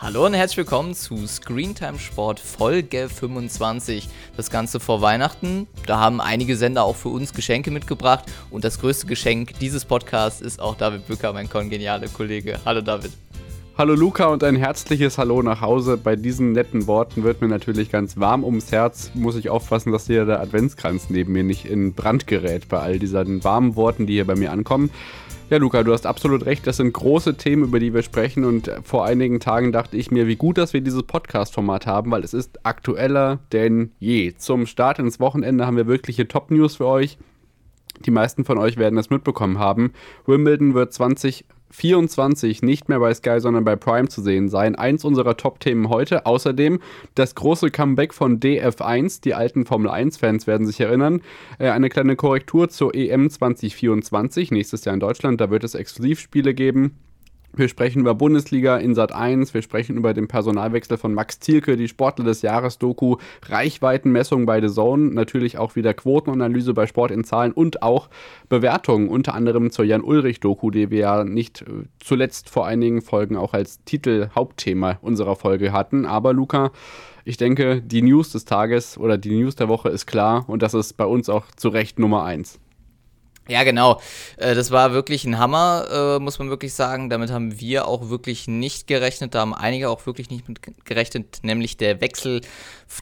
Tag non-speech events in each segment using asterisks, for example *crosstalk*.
Hallo und herzlich willkommen zu Screentime Sport Folge 25. Das Ganze vor Weihnachten. Da haben einige Sender auch für uns Geschenke mitgebracht. Und das größte Geschenk dieses Podcasts ist auch David Bücker, mein kongenialer Kollege. Hallo David. Hallo Luca und ein herzliches Hallo nach Hause. Bei diesen netten Worten wird mir natürlich ganz warm ums Herz. Muss ich aufpassen, dass hier der Adventskranz neben mir nicht in Brand gerät bei all diesen warmen Worten, die hier bei mir ankommen. Ja, Luca, du hast absolut recht. Das sind große Themen, über die wir sprechen. Und vor einigen Tagen dachte ich mir, wie gut, dass wir dieses Podcast-Format haben, weil es ist aktueller denn je. Zum Start ins Wochenende haben wir wirkliche Top-News für euch. Die meisten von euch werden es mitbekommen haben. Wimbledon wird 20 24 nicht mehr bei Sky, sondern bei Prime zu sehen sein. Eins unserer Top-Themen heute. Außerdem das große Comeback von DF1. Die alten Formel 1-Fans werden sich erinnern. Äh, eine kleine Korrektur zur EM 2024, nächstes Jahr in Deutschland. Da wird es Exklusivspiele geben. Wir sprechen über Bundesliga in Sat 1, wir sprechen über den Personalwechsel von Max Thielke, die Sportler des Jahres Doku, Reichweitenmessung bei The Zone, natürlich auch wieder Quotenanalyse bei Sport in Zahlen und auch Bewertungen, unter anderem zur Jan Ulrich Doku, die wir ja nicht äh, zuletzt vor einigen Folgen auch als Titel Hauptthema unserer Folge hatten. Aber Luca, ich denke, die News des Tages oder die News der Woche ist klar und das ist bei uns auch zu Recht Nummer 1. Ja, genau. Äh, das war wirklich ein Hammer, äh, muss man wirklich sagen. Damit haben wir auch wirklich nicht gerechnet. Da haben einige auch wirklich nicht mit gerechnet, nämlich der Wechsel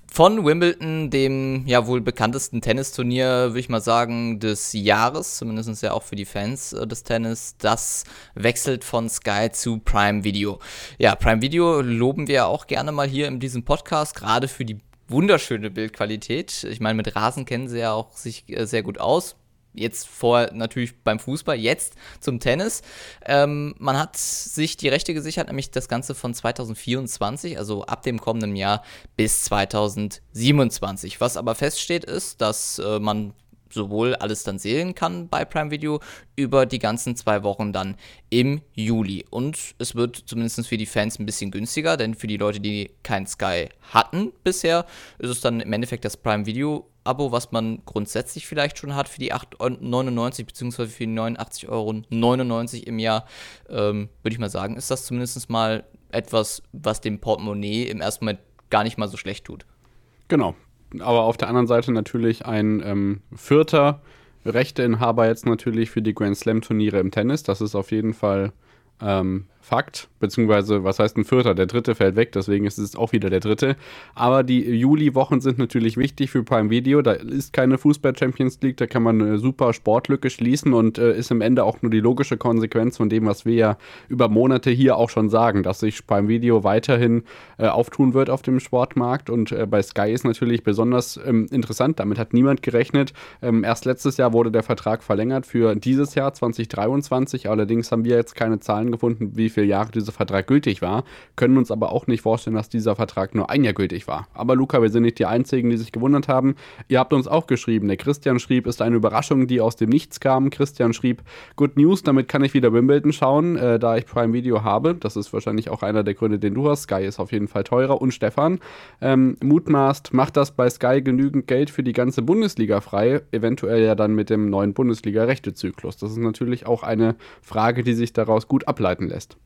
von Wimbledon, dem ja wohl bekanntesten Tennisturnier, würde ich mal sagen, des Jahres, zumindest ja auch für die Fans äh, des Tennis. Das wechselt von Sky zu Prime Video. Ja, Prime Video loben wir auch gerne mal hier in diesem Podcast, gerade für die wunderschöne Bildqualität. Ich meine, mit Rasen kennen sie ja auch sich sehr gut aus Jetzt vor natürlich beim Fußball, jetzt zum Tennis. Ähm, man hat sich die Rechte gesichert, nämlich das Ganze von 2024, also ab dem kommenden Jahr bis 2027. Was aber feststeht, ist, dass äh, man sowohl alles dann sehen kann bei Prime Video über die ganzen zwei Wochen dann im Juli. Und es wird zumindest für die Fans ein bisschen günstiger, denn für die Leute, die kein Sky hatten bisher, ist es dann im Endeffekt das Prime Video Abo, was man grundsätzlich vielleicht schon hat für die 8,99 bzw. für die 89,99 Euro im Jahr, ähm, würde ich mal sagen, ist das zumindest mal etwas, was dem Portemonnaie im ersten Moment gar nicht mal so schlecht tut. Genau. Aber auf der anderen Seite natürlich ein ähm, vierter Rechteinhaber jetzt natürlich für die Grand Slam Turniere im Tennis. Das ist auf jeden Fall ähm, Fakt, beziehungsweise was heißt ein Vierter? Der dritte fällt weg, deswegen ist es auch wieder der dritte. Aber die Juli-Wochen sind natürlich wichtig für Prime Video. Da ist keine Fußball-Champions League, da kann man eine super Sportlücke schließen und äh, ist im Ende auch nur die logische Konsequenz von dem, was wir ja über Monate hier auch schon sagen, dass sich Prime Video weiterhin äh, auftun wird auf dem Sportmarkt. Und äh, bei Sky ist natürlich besonders ähm, interessant, damit hat niemand gerechnet. Ähm, erst letztes Jahr wurde der Vertrag verlängert für dieses Jahr 2023. Allerdings haben wir jetzt keine Zahlen gefunden, wie viele Jahre dieser Vertrag gültig war, können uns aber auch nicht vorstellen, dass dieser Vertrag nur ein Jahr gültig war. Aber Luca, wir sind nicht die Einzigen, die sich gewundert haben. Ihr habt uns auch geschrieben. Der Christian schrieb, ist eine Überraschung, die aus dem Nichts kam. Christian schrieb, Good News, damit kann ich wieder Wimbledon schauen, äh, da ich Prime Video habe. Das ist wahrscheinlich auch einer der Gründe, den du hast. Sky ist auf jeden Fall teurer. Und Stefan ähm, mutmaßt, macht das bei Sky genügend Geld für die ganze Bundesliga frei? Eventuell ja dann mit dem neuen Bundesliga-Rechtezyklus. Das ist natürlich auch eine Frage, die sich daraus gut ableiten lässt.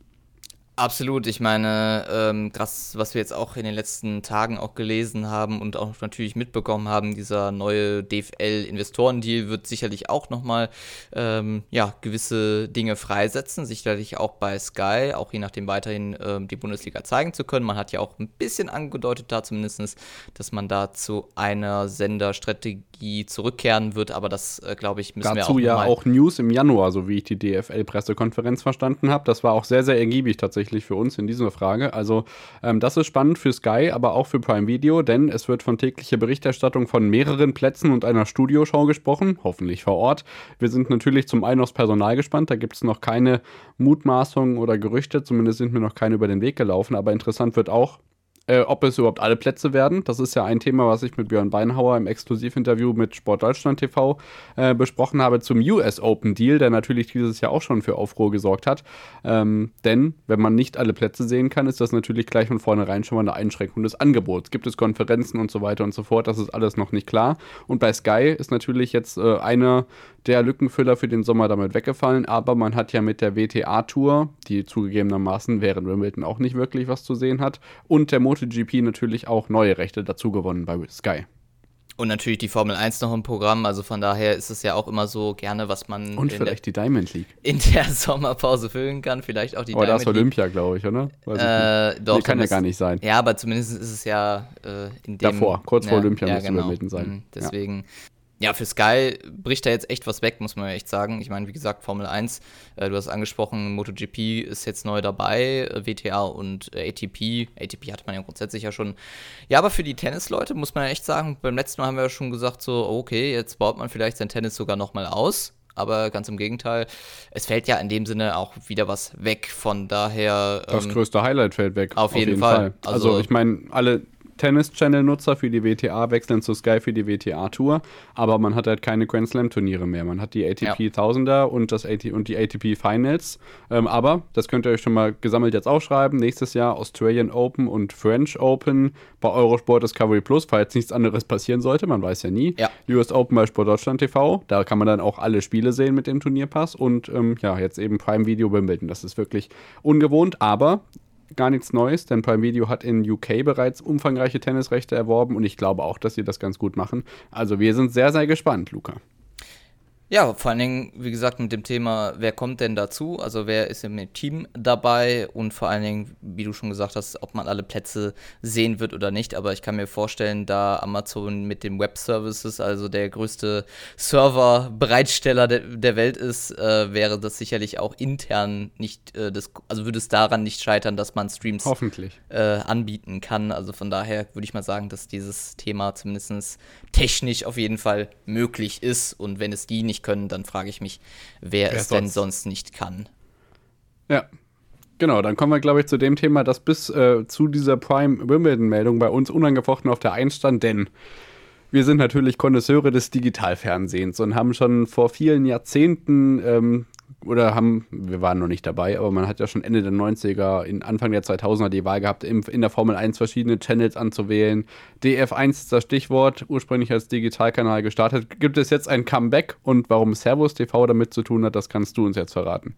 Absolut, ich meine, ähm, das, was wir jetzt auch in den letzten Tagen auch gelesen haben und auch natürlich mitbekommen haben, dieser neue DFL-Investorendeal wird sicherlich auch nochmal ähm, ja, gewisse Dinge freisetzen, sicherlich auch bei Sky, auch je nachdem weiterhin ähm, die Bundesliga zeigen zu können. Man hat ja auch ein bisschen angedeutet da zumindest, dass man da zu einer Senderstrategie zurückkehren wird, aber das, äh, glaube ich, müssen Dazu wir auch ja auch News im Januar, so wie ich die DFL-Pressekonferenz verstanden habe. Das war auch sehr, sehr ergiebig tatsächlich tatsächlich für uns in dieser Frage. Also ähm, das ist spannend für Sky, aber auch für Prime Video, denn es wird von täglicher Berichterstattung von mehreren Plätzen und einer Studioshow gesprochen, hoffentlich vor Ort. Wir sind natürlich zum einen aufs Personal gespannt, da gibt es noch keine Mutmaßungen oder Gerüchte, zumindest sind mir noch keine über den Weg gelaufen, aber interessant wird auch, äh, ob es überhaupt alle Plätze werden. Das ist ja ein Thema, was ich mit Björn Beinhauer im Exklusivinterview mit Sportdeutschland TV äh, besprochen habe zum US Open Deal, der natürlich dieses Jahr auch schon für Aufruhr gesorgt hat. Ähm, denn wenn man nicht alle Plätze sehen kann, ist das natürlich gleich von vornherein schon mal eine Einschränkung des Angebots. Gibt es Konferenzen und so weiter und so fort, das ist alles noch nicht klar. Und bei Sky ist natürlich jetzt äh, eine der Lückenfüller für den Sommer damit weggefallen, aber man hat ja mit der WTA-Tour, die zugegebenermaßen während Wimbledon auch nicht wirklich was zu sehen hat, und der MotoGP natürlich auch neue Rechte dazu gewonnen bei Sky. Und natürlich die Formel 1 noch im Programm, also von daher ist es ja auch immer so gerne, was man und vielleicht der, die Diamond League *laughs* in der Sommerpause füllen kann, vielleicht auch die aber Diamond League. Aber das ist Olympia, glaube ich, oder? Äh, doch, nee, kann ja gar nicht sein. Ja, aber zumindest ist es ja äh, in dem davor, kurz vor ja, Olympia ja, müsste genau. Wimbledon sein. Mhm, deswegen ja, für Sky bricht da jetzt echt was weg, muss man ja echt sagen. Ich meine, wie gesagt, Formel 1, äh, du hast angesprochen, MotoGP ist jetzt neu dabei, äh, WTA und äh, ATP. ATP hat man ja grundsätzlich ja schon. Ja, aber für die Tennisleute muss man ja echt sagen, beim letzten Mal haben wir ja schon gesagt, so, okay, jetzt baut man vielleicht sein Tennis sogar nochmal aus. Aber ganz im Gegenteil, es fällt ja in dem Sinne auch wieder was weg. Von daher. Ähm, das größte Highlight fällt weg. Auf, auf jeden, jeden, Fall. Fall. Also, also ich meine, alle Tennis-Channel-Nutzer für die WTA wechseln zu Sky für die WTA-Tour, aber man hat halt keine Grand Slam-Turniere mehr. Man hat die ATP ja. 1000er und, das AT und die ATP Finals. Ähm, aber, das könnt ihr euch schon mal gesammelt jetzt aufschreiben, nächstes Jahr Australian Open und French Open bei Eurosport Discovery Plus, falls nichts anderes passieren sollte, man weiß ja nie. Ja. US Open bei Sport Deutschland TV, da kann man dann auch alle Spiele sehen mit dem Turnierpass und ähm, ja, jetzt eben Prime Video Wimbledon. Das ist wirklich ungewohnt, aber gar nichts Neues, denn Prime Video hat in UK bereits umfangreiche Tennisrechte erworben und ich glaube auch, dass sie das ganz gut machen. Also wir sind sehr, sehr gespannt, Luca. Ja, vor allen Dingen, wie gesagt, mit dem Thema, wer kommt denn dazu? Also wer ist im Team dabei und vor allen Dingen, wie du schon gesagt hast, ob man alle Plätze sehen wird oder nicht. Aber ich kann mir vorstellen, da Amazon mit den Web Services, also der größte Server-Bereitsteller de der Welt ist, äh, wäre das sicherlich auch intern nicht, äh, das, also würde es daran nicht scheitern, dass man Streams Hoffentlich. Äh, anbieten kann. Also von daher würde ich mal sagen, dass dieses Thema zumindest technisch auf jeden Fall möglich ist. Und wenn es die nicht nicht können, dann frage ich mich, wer, wer es denn sonst nicht kann. Ja, Genau, dann kommen wir, glaube ich, zu dem Thema, das bis äh, zu dieser Prime-Wimbledon-Meldung bei uns unangefochten auf der Eins stand, denn wir sind natürlich Konnoisseure des Digitalfernsehens und haben schon vor vielen Jahrzehnten ähm, oder haben, wir waren noch nicht dabei, aber man hat ja schon Ende der 90er, in Anfang der 2000er die Wahl gehabt, in, in der Formel 1 verschiedene Channels anzuwählen. DF1 ist das Stichwort, ursprünglich als Digitalkanal gestartet. Gibt es jetzt ein Comeback und warum Servus TV damit zu tun hat, das kannst du uns jetzt verraten.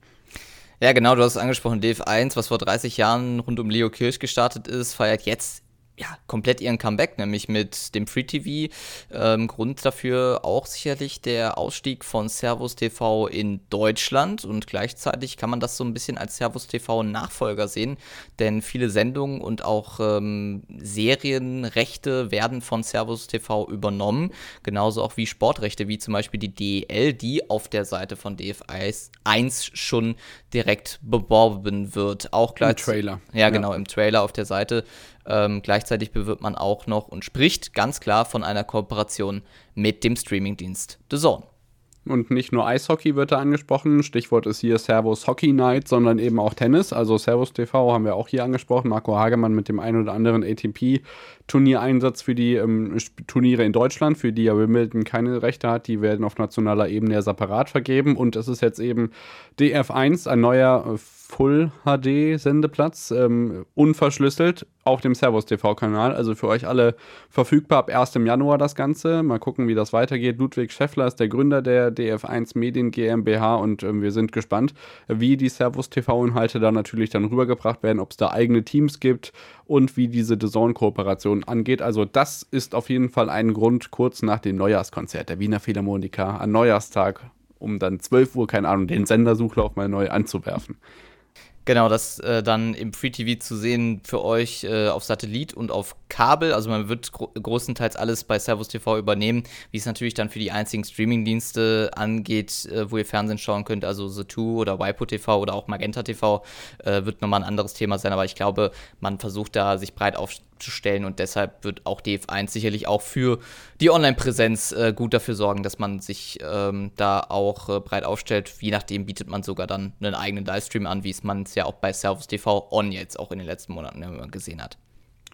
Ja, genau, du hast es angesprochen, DF1, was vor 30 Jahren rund um Leo Kirch gestartet ist, feiert jetzt ja, komplett ihren Comeback, nämlich mit dem Free TV. Ähm, Grund dafür auch sicherlich der Ausstieg von Servus TV in Deutschland und gleichzeitig kann man das so ein bisschen als Servus TV Nachfolger sehen, denn viele Sendungen und auch ähm, Serienrechte werden von Servus TV übernommen, genauso auch wie Sportrechte, wie zum Beispiel die DEL, die auf der Seite von DF1 schon direkt beworben wird. Auch gleich. Im Trailer. Ja, genau, ja. im Trailer auf der Seite ähm, gleichzeitig bewirbt man auch noch und spricht ganz klar von einer Kooperation mit dem Streamingdienst The Zone. Und nicht nur Eishockey wird da angesprochen, Stichwort ist hier Servus Hockey Night, sondern eben auch Tennis. Also Servus TV haben wir auch hier angesprochen. Marco Hagemann mit dem ein oder anderen ATP-Turniereinsatz für die ähm, Turniere in Deutschland, für die ja Wimbledon keine Rechte hat. Die werden auf nationaler Ebene ja separat vergeben. Und es ist jetzt eben DF1, ein neuer äh, Full HD Sendeplatz, ähm, unverschlüsselt auf dem Servus TV-Kanal. Also für euch alle verfügbar ab 1. Januar das Ganze. Mal gucken, wie das weitergeht. Ludwig Scheffler ist der Gründer der DF1 Medien GmbH und äh, wir sind gespannt, wie die Servus TV-Inhalte da natürlich dann rübergebracht werden, ob es da eigene Teams gibt und wie diese DAZN-Kooperation angeht. Also das ist auf jeden Fall ein Grund kurz nach dem Neujahrskonzert der Wiener Philharmoniker an Neujahrstag um dann 12 Uhr, keine Ahnung, den Sendersuchlauf mal neu anzuwerfen. Genau, das äh, dann im Free TV zu sehen für euch äh, auf Satellit und auf Kabel. Also man wird gro großenteils alles bei Servus TV übernehmen, wie es natürlich dann für die einzigen Streamingdienste angeht, äh, wo ihr Fernsehen schauen könnt, also The2 oder Waipo TV oder auch Magenta TV, äh, wird nochmal ein anderes Thema sein. Aber ich glaube, man versucht da sich breit aufzustellen und deshalb wird auch DF1 sicherlich auch für die Online-Präsenz äh, gut dafür sorgen, dass man sich ähm, da auch äh, breit aufstellt. Je nachdem bietet man sogar dann einen eigenen Livestream an, wie es man es ja auch bei Servus TV On jetzt auch in den letzten Monaten gesehen hat.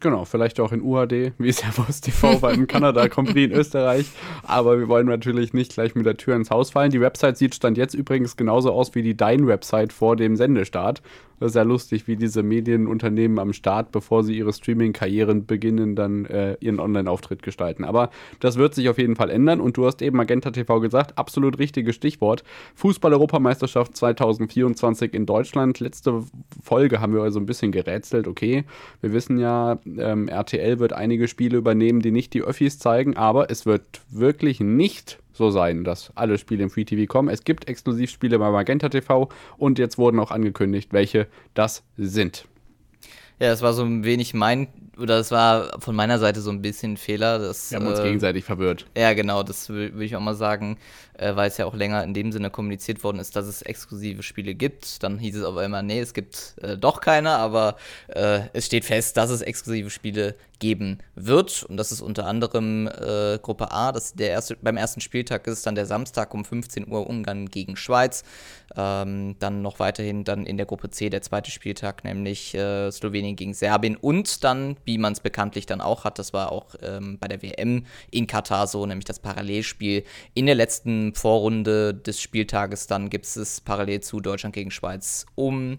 Genau, vielleicht auch in UHD, wie Servus TV war in Kanada, *laughs* Grand Prix in Österreich. Aber wir wollen natürlich nicht gleich mit der Tür ins Haus fallen. Die Website sieht Stand jetzt übrigens genauso aus wie die Dein-Website vor dem Sendestart. Das ist ja lustig, wie diese Medienunternehmen am Start, bevor sie ihre Streaming-Karrieren beginnen, dann äh, ihren Online-Auftritt gestalten. Aber das wird sich auf jeden Fall ändern. Und du hast eben Magenta TV gesagt, absolut richtiges Stichwort. Fußball-Europameisterschaft 2024 in Deutschland. Letzte Folge haben wir also ein bisschen gerätselt. Okay, wir wissen ja, ähm, RTL wird einige Spiele übernehmen, die nicht die Öffis zeigen, aber es wird wirklich nicht so sein, dass alle Spiele im Free TV kommen. Es gibt Exklusivspiele bei Magenta TV und jetzt wurden auch angekündigt, welche das sind. Ja, das war so ein wenig mein, oder das war von meiner Seite so ein bisschen ein Fehler. Dass, Wir haben uns äh, gegenseitig verwirrt. Ja, genau, das würde ich auch mal sagen, äh, weil es ja auch länger in dem Sinne kommuniziert worden ist, dass es exklusive Spiele gibt. Dann hieß es aber immer, nee, es gibt äh, doch keine, aber äh, es steht fest, dass es exklusive Spiele geben wird. Und das ist unter anderem äh, Gruppe A, das der erste, beim ersten Spieltag ist dann der Samstag um 15 Uhr Ungarn gegen Schweiz. Ähm, dann noch weiterhin dann in der Gruppe C der zweite Spieltag, nämlich äh, Slowenien gegen Serbien und dann, wie man es bekanntlich dann auch hat, das war auch ähm, bei der WM in Katar so, nämlich das Parallelspiel. In der letzten Vorrunde des Spieltages dann gibt es parallel zu Deutschland gegen Schweiz um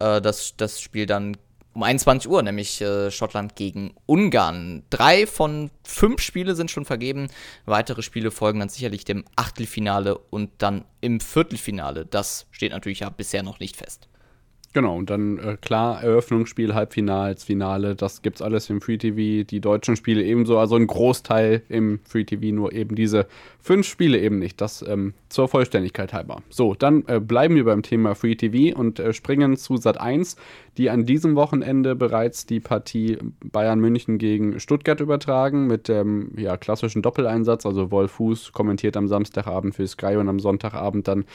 äh, das, das Spiel dann um 21 Uhr, nämlich äh, Schottland gegen Ungarn. Drei von fünf Spiele sind schon vergeben. Weitere Spiele folgen dann sicherlich dem Achtelfinale und dann im Viertelfinale. Das steht natürlich ja bisher noch nicht fest. Genau, und dann äh, klar, Eröffnungsspiel, Halbfinals, Finale, das gibt's alles im Free TV, die deutschen Spiele ebenso, also ein Großteil im Free TV, nur eben diese fünf Spiele eben nicht, das ähm, zur Vollständigkeit halber. So, dann äh, bleiben wir beim Thema Free TV und äh, springen zu Sat 1, die an diesem Wochenende bereits die Partie Bayern München gegen Stuttgart übertragen mit dem ja, klassischen Doppeleinsatz, also Wolf Fuß kommentiert am Samstagabend für Sky und am Sonntagabend dann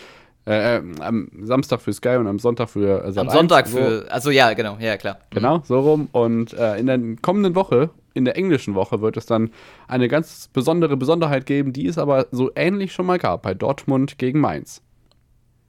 äh, äh, am Samstag für Sky und am Sonntag für äh, Am Sonntag für, so. also ja, genau, ja, klar. Genau, so rum. Und äh, in der kommenden Woche, in der englischen Woche, wird es dann eine ganz besondere Besonderheit geben, die es aber so ähnlich schon mal gab, bei Dortmund gegen Mainz.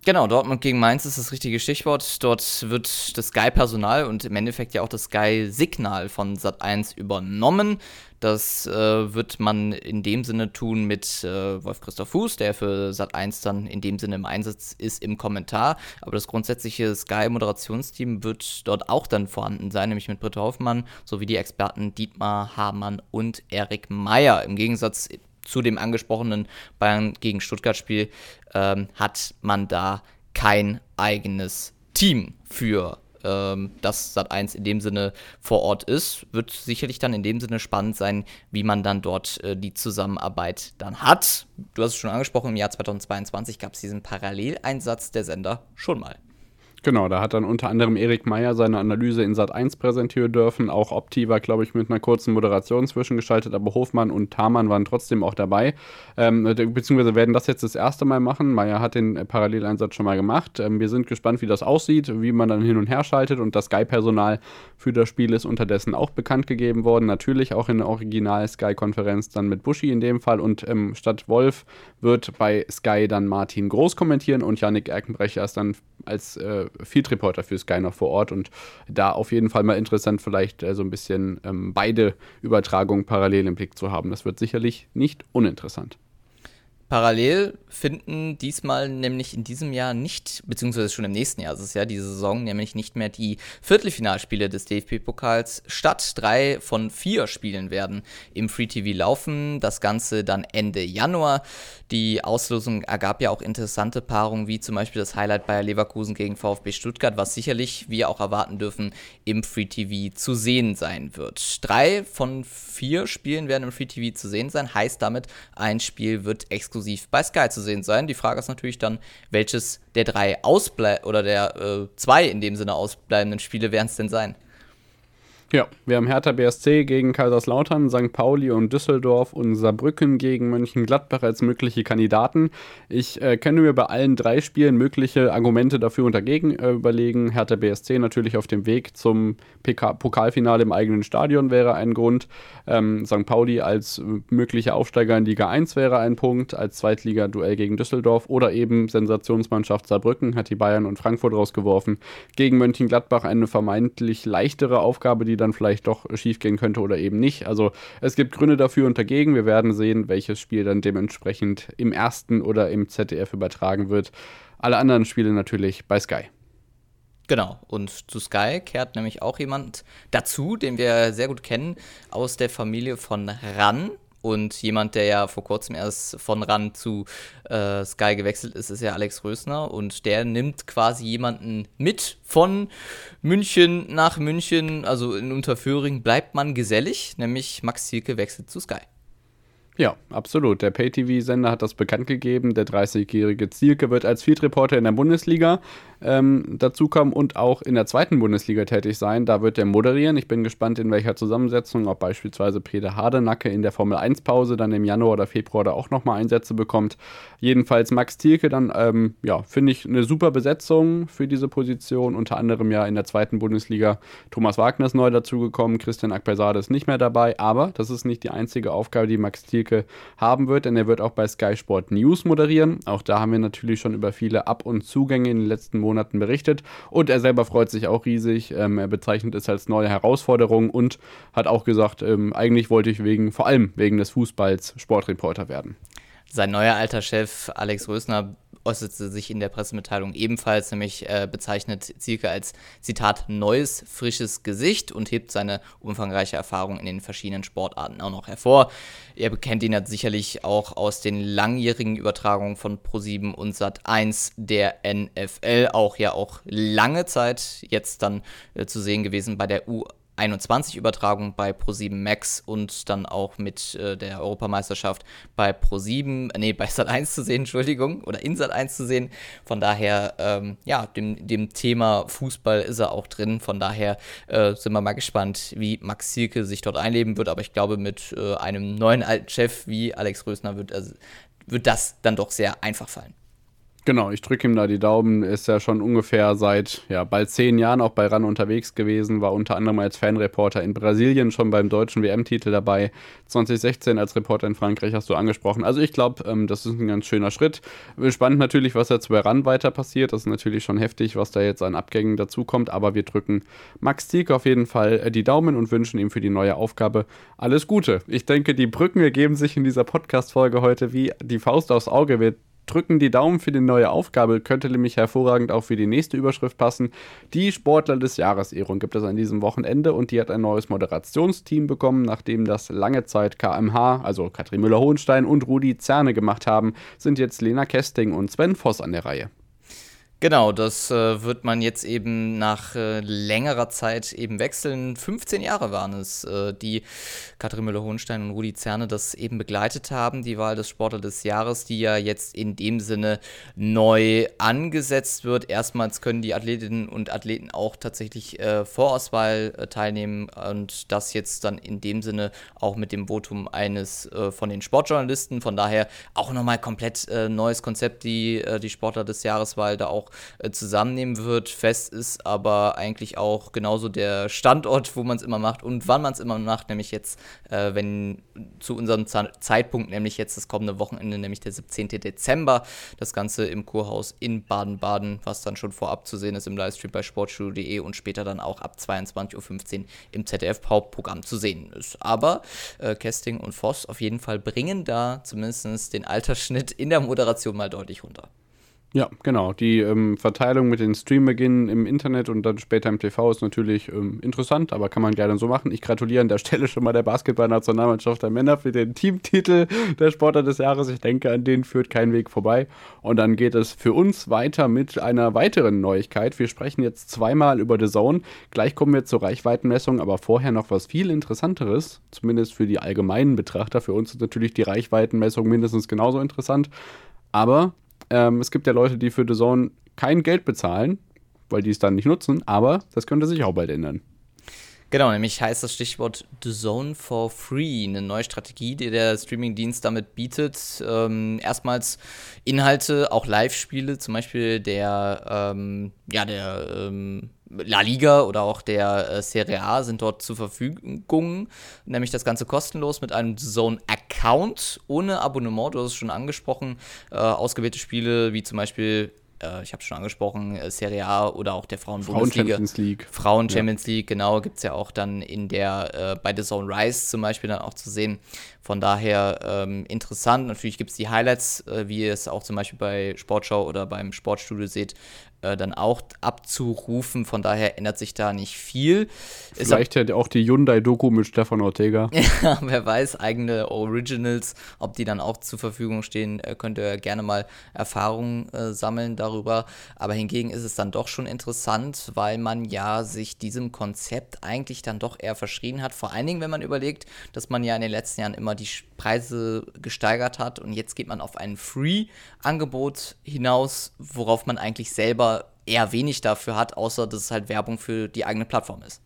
Genau, Dortmund gegen Mainz ist das richtige Stichwort. Dort wird das Sky-Personal und im Endeffekt ja auch das Sky-Signal von Sat1 übernommen. Das äh, wird man in dem Sinne tun mit äh, Wolf Christoph Fuß, der für Sat1 dann in dem Sinne im Einsatz ist im Kommentar. Aber das grundsätzliche Sky-Moderationsteam wird dort auch dann vorhanden sein, nämlich mit Britta Hoffmann sowie die Experten Dietmar Hamann und Erik Meyer. Im Gegensatz zu dem angesprochenen Bayern gegen Stuttgart-Spiel ähm, hat man da kein eigenes Team für ähm, dass Sat1 in dem Sinne vor Ort ist. Wird sicherlich dann in dem Sinne spannend sein, wie man dann dort äh, die Zusammenarbeit dann hat. Du hast es schon angesprochen, im Jahr 2022 gab es diesen Paralleleinsatz der Sender schon mal. Genau, da hat dann unter anderem Erik Meyer seine Analyse in Sat 1 präsentieren dürfen. Auch Opti war, glaube ich, mit einer kurzen Moderation zwischengeschaltet, aber Hofmann und Thamann waren trotzdem auch dabei. Ähm, beziehungsweise werden das jetzt das erste Mal machen. Meyer hat den Paralleleinsatz schon mal gemacht. Ähm, wir sind gespannt, wie das aussieht, wie man dann hin und her schaltet. Und das Sky-Personal für das Spiel ist unterdessen auch bekannt gegeben worden. Natürlich auch in der Original-Sky-Konferenz dann mit Buschi in dem Fall. Und ähm, statt Wolf wird bei Sky dann Martin Groß kommentieren und Yannick Erkenbrecher ist dann als äh, Field Reporter für Sky noch vor Ort und da auf jeden Fall mal interessant, vielleicht äh, so ein bisschen ähm, beide Übertragungen parallel im Blick zu haben. Das wird sicherlich nicht uninteressant. Parallel finden diesmal nämlich in diesem Jahr nicht, beziehungsweise schon im nächsten Jahr, also ist ja diese Saison, nämlich nicht mehr die Viertelfinalspiele des DFB-Pokals statt. Drei von vier Spielen werden im Free TV laufen. Das Ganze dann Ende Januar. Die Auslosung ergab ja auch interessante Paarungen, wie zum Beispiel das Highlight Bayer Leverkusen gegen VfB Stuttgart, was sicherlich, wie auch erwarten dürfen, im Free TV zu sehen sein wird. Drei von vier Spielen werden im Free TV zu sehen sein, heißt damit, ein Spiel wird exklusiv exklusiv bei Sky zu sehen sein. Die Frage ist natürlich dann, welches der drei ausblei oder der äh, zwei in dem Sinne ausbleibenden Spiele werden es denn sein? Ja, wir haben Hertha BSC gegen Kaiserslautern, St. Pauli und Düsseldorf und Saarbrücken gegen Mönchengladbach als mögliche Kandidaten. Ich äh, könnte mir bei allen drei Spielen mögliche Argumente dafür und dagegen äh, überlegen. Hertha BSC natürlich auf dem Weg zum PK Pokalfinale im eigenen Stadion wäre ein Grund. Ähm, St. Pauli als möglicher Aufsteiger in Liga 1 wäre ein Punkt, als Zweitliga-Duell gegen Düsseldorf oder eben Sensationsmannschaft Saarbrücken hat die Bayern und Frankfurt rausgeworfen. Gegen Mönchengladbach eine vermeintlich leichtere Aufgabe, die dann vielleicht doch schief gehen könnte oder eben nicht. Also es gibt Gründe dafür und dagegen. Wir werden sehen, welches Spiel dann dementsprechend im ersten oder im ZDF übertragen wird. Alle anderen Spiele natürlich bei Sky. Genau, und zu Sky kehrt nämlich auch jemand dazu, den wir sehr gut kennen, aus der Familie von RAN. Und jemand, der ja vor kurzem erst von RAN zu äh, Sky gewechselt ist, ist ja Alex Rösner. Und der nimmt quasi jemanden mit von München nach München. Also in Unterföhring bleibt man gesellig, nämlich Max Zielke wechselt zu Sky. Ja, absolut. Der Pay-TV-Sender hat das bekannt gegeben. Der 30-jährige Zielke wird als Field Reporter in der Bundesliga ähm, dazukommen und auch in der zweiten Bundesliga tätig sein. Da wird er moderieren. Ich bin gespannt, in welcher Zusammensetzung, ob beispielsweise Peter Hardenacke in der Formel 1-Pause dann im Januar oder Februar da auch nochmal Einsätze bekommt. Jedenfalls Max Thielke dann, ähm, ja, finde ich eine super Besetzung für diese Position. Unter anderem ja in der zweiten Bundesliga Thomas Wagner ist neu dazugekommen, Christian Akpersade ist nicht mehr dabei, aber das ist nicht die einzige Aufgabe, die Max Thielke Silke haben wird, denn er wird auch bei Sky Sport News moderieren. Auch da haben wir natürlich schon über viele Ab- und Zugänge in den letzten Monaten berichtet und er selber freut sich auch riesig. Ähm, er bezeichnet es als neue Herausforderung und hat auch gesagt, ähm, eigentlich wollte ich wegen, vor allem wegen des Fußballs Sportreporter werden. Sein neuer alter Chef Alex Rösner äußerte sich in der Pressemitteilung ebenfalls, nämlich äh, bezeichnet Zielke als Zitat neues, frisches Gesicht und hebt seine umfangreiche Erfahrung in den verschiedenen Sportarten auch noch hervor. Ihr kennt ihn ja sicherlich auch aus den langjährigen Übertragungen von Pro7 und Sat1 der NFL, auch ja auch lange Zeit jetzt dann äh, zu sehen gewesen bei der U 21-Übertragung bei Pro7 Max und dann auch mit äh, der Europameisterschaft bei Pro7, äh, nee, bei Sat1 zu sehen, *laughs* Entschuldigung, oder in Sat1 zu sehen. Von daher, ähm, ja, dem, dem Thema Fußball ist er auch drin. Von daher äh, sind wir mal gespannt, wie Max Zielke sich dort einleben wird. Aber ich glaube, mit äh, einem neuen alten Chef wie Alex Rösner wird, also, wird das dann doch sehr einfach fallen. Genau, ich drücke ihm da die Daumen. Ist ja schon ungefähr seit ja, bald zehn Jahren auch bei RAN unterwegs gewesen, war unter anderem als Fanreporter in Brasilien schon beim deutschen WM-Titel dabei. 2016 als Reporter in Frankreich hast du angesprochen. Also ich glaube, ähm, das ist ein ganz schöner Schritt. Spannend natürlich, was jetzt bei RAN weiter passiert. Das ist natürlich schon heftig, was da jetzt an Abgängen dazukommt. Aber wir drücken Max Ziek auf jeden Fall äh, die Daumen und wünschen ihm für die neue Aufgabe alles Gute. Ich denke, die Brücken ergeben sich in dieser Podcast-Folge heute wie die Faust aufs Auge. Wir drücken die Daumen für die neue Aufgabe. Könnte nämlich hervorragend auch für die nächste Überschrift passen. Die Sportler des Jahres Ehrung gibt es an diesem Wochenende und die hat ein neues Moderationsteam bekommen, nachdem das lange Zeit KMH, also Katrin Müller-Hohenstein und Rudi Zerne gemacht haben, sind jetzt Lena Kesting und Sven Voss an der Reihe. Genau, das äh, wird man jetzt eben nach äh, längerer Zeit eben wechseln. 15 Jahre waren es, äh, die Katrin Müller-Hohenstein und Rudi Zerne das eben begleitet haben, die Wahl des Sportler des Jahres, die ja jetzt in dem Sinne neu angesetzt wird. Erstmals können die Athletinnen und Athleten auch tatsächlich äh, Vorauswahl äh, teilnehmen und das jetzt dann in dem Sinne auch mit dem Votum eines äh, von den Sportjournalisten. Von daher auch nochmal komplett neues Konzept, die, die Sportler des Jahreswahl da auch äh, zusammennehmen wird. Fest ist aber eigentlich auch genauso der Standort, wo man es immer macht und wann man es immer macht, nämlich jetzt, äh, wenn zu unserem Z Zeitpunkt, nämlich jetzt das kommende Wochenende, nämlich der 17. Dezember, das Ganze im Kurhaus in Baden-Baden, was dann schon vorab zu sehen ist im Livestream bei sportstudio.de und später dann auch ab 22.15 Uhr im ZDF-Hauptprogramm zu sehen ist. Aber äh, Kesting und Voss auf jeden Fall bringen da zumindest den Altersschnitt in der Moderation mal deutlich runter. Ja, genau. Die ähm, Verteilung mit den Streambeginnen im Internet und dann später im TV ist natürlich ähm, interessant, aber kann man gerne so machen. Ich gratuliere an der *laughs* Stelle schon mal der Basketballnationalmannschaft der Männer für den Teamtitel der Sportler des Jahres. Ich denke, an denen führt kein Weg vorbei. Und dann geht es für uns weiter mit einer weiteren Neuigkeit. Wir sprechen jetzt zweimal über The Zone. Gleich kommen wir zur Reichweitenmessung, aber vorher noch was viel Interessanteres, zumindest für die allgemeinen Betrachter. Für uns ist natürlich die Reichweitenmessung mindestens genauso interessant. Aber ähm, es gibt ja Leute, die für The Zone kein Geld bezahlen, weil die es dann nicht nutzen, aber das könnte sich auch bald ändern. Genau, nämlich heißt das Stichwort The Zone for Free, eine neue Strategie, die der Streamingdienst damit bietet. Ähm, erstmals Inhalte, auch Live-Spiele, zum Beispiel der, ähm, ja, der ähm, La Liga oder auch der äh, Serie A sind dort zur Verfügung, nämlich das Ganze kostenlos mit einem Zone-Account ohne Abonnement. Du hast es schon angesprochen, äh, ausgewählte Spiele wie zum Beispiel äh, ich habe schon angesprochen, äh, Serie A oder auch der Frauen-Bundesliga. Frauen Champions League. Frauen Champions ja. League, genau, gibt es ja auch dann in der, äh, bei The Zone Rise zum Beispiel dann auch zu sehen. Von daher ähm, interessant. Natürlich gibt es die Highlights, äh, wie ihr es auch zum Beispiel bei Sportschau oder beim Sportstudio seht, äh, dann auch abzurufen. Von daher ändert sich da nicht viel. Vielleicht ja auch die Hyundai-Doku mit Stefan Ortega. *laughs* ja, wer weiß, eigene Originals, ob die dann auch zur Verfügung stehen, äh, könnt ihr gerne mal Erfahrungen äh, sammeln darüber. Aber hingegen ist es dann doch schon interessant, weil man ja sich diesem Konzept eigentlich dann doch eher verschrien hat. Vor allen Dingen, wenn man überlegt, dass man ja in den letzten Jahren immer die Preise gesteigert hat und jetzt geht man auf ein Free-Angebot hinaus, worauf man eigentlich selber eher wenig dafür hat, außer dass es halt Werbung für die eigene Plattform ist.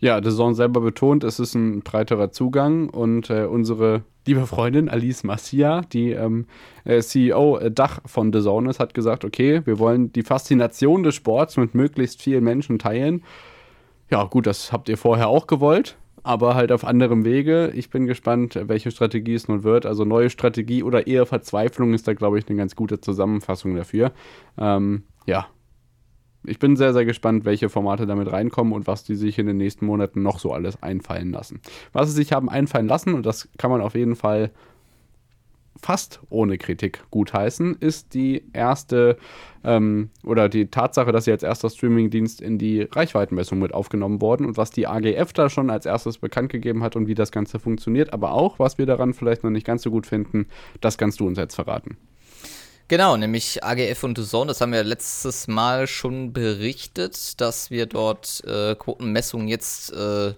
Ja, The Zone selber betont, es ist ein breiterer Zugang und äh, unsere liebe Freundin Alice Massia, die ähm, äh, CEO äh, Dach von The Zone ist, hat gesagt, okay, wir wollen die Faszination des Sports mit möglichst vielen Menschen teilen. Ja, gut, das habt ihr vorher auch gewollt aber halt auf anderem Wege. Ich bin gespannt, welche Strategie es nun wird. Also neue Strategie oder eher Verzweiflung ist da, glaube ich, eine ganz gute Zusammenfassung dafür. Ähm, ja. Ich bin sehr, sehr gespannt, welche Formate damit reinkommen und was die sich in den nächsten Monaten noch so alles einfallen lassen. Was sie sich haben einfallen lassen, und das kann man auf jeden Fall fast ohne Kritik gutheißen, ist die erste ähm, oder die Tatsache, dass sie als erster Streamingdienst in die Reichweitenmessung mit aufgenommen worden und was die AGF da schon als erstes bekannt gegeben hat und wie das Ganze funktioniert, aber auch, was wir daran vielleicht noch nicht ganz so gut finden, das kannst du uns jetzt verraten. Genau, nämlich AGF und Zone, das haben wir letztes Mal schon berichtet, dass wir dort äh, Quotenmessungen jetzt äh,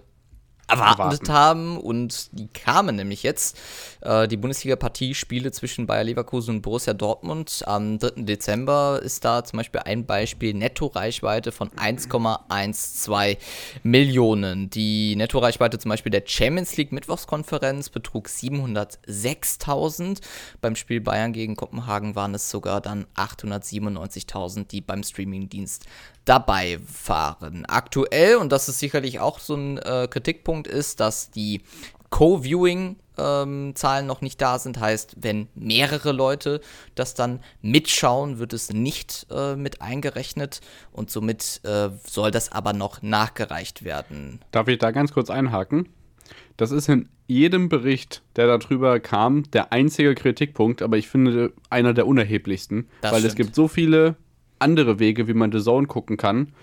erwartet haben und die kamen nämlich jetzt. Äh, die Bundesliga-Partie-Spiele zwischen Bayer Leverkusen und Borussia Dortmund am 3. Dezember ist da zum Beispiel ein Beispiel Netto-Reichweite von 1,12 Millionen. Die Netto-Reichweite zum Beispiel der Champions League Mittwochskonferenz betrug 706.000. Beim Spiel Bayern gegen Kopenhagen waren es sogar dann 897.000, die beim Streamingdienst dabei waren. Aktuell, und das ist sicherlich auch so ein äh, Kritikpunkt, ist, dass die Co-Viewing ähm, Zahlen noch nicht da sind. Heißt, wenn mehrere Leute das dann mitschauen, wird es nicht äh, mit eingerechnet und somit äh, soll das aber noch nachgereicht werden. Darf ich da ganz kurz einhaken? Das ist in jedem Bericht, der darüber kam, der einzige Kritikpunkt, aber ich finde einer der unerheblichsten, das weil stimmt. es gibt so viele andere Wege, wie man The Zone gucken kann.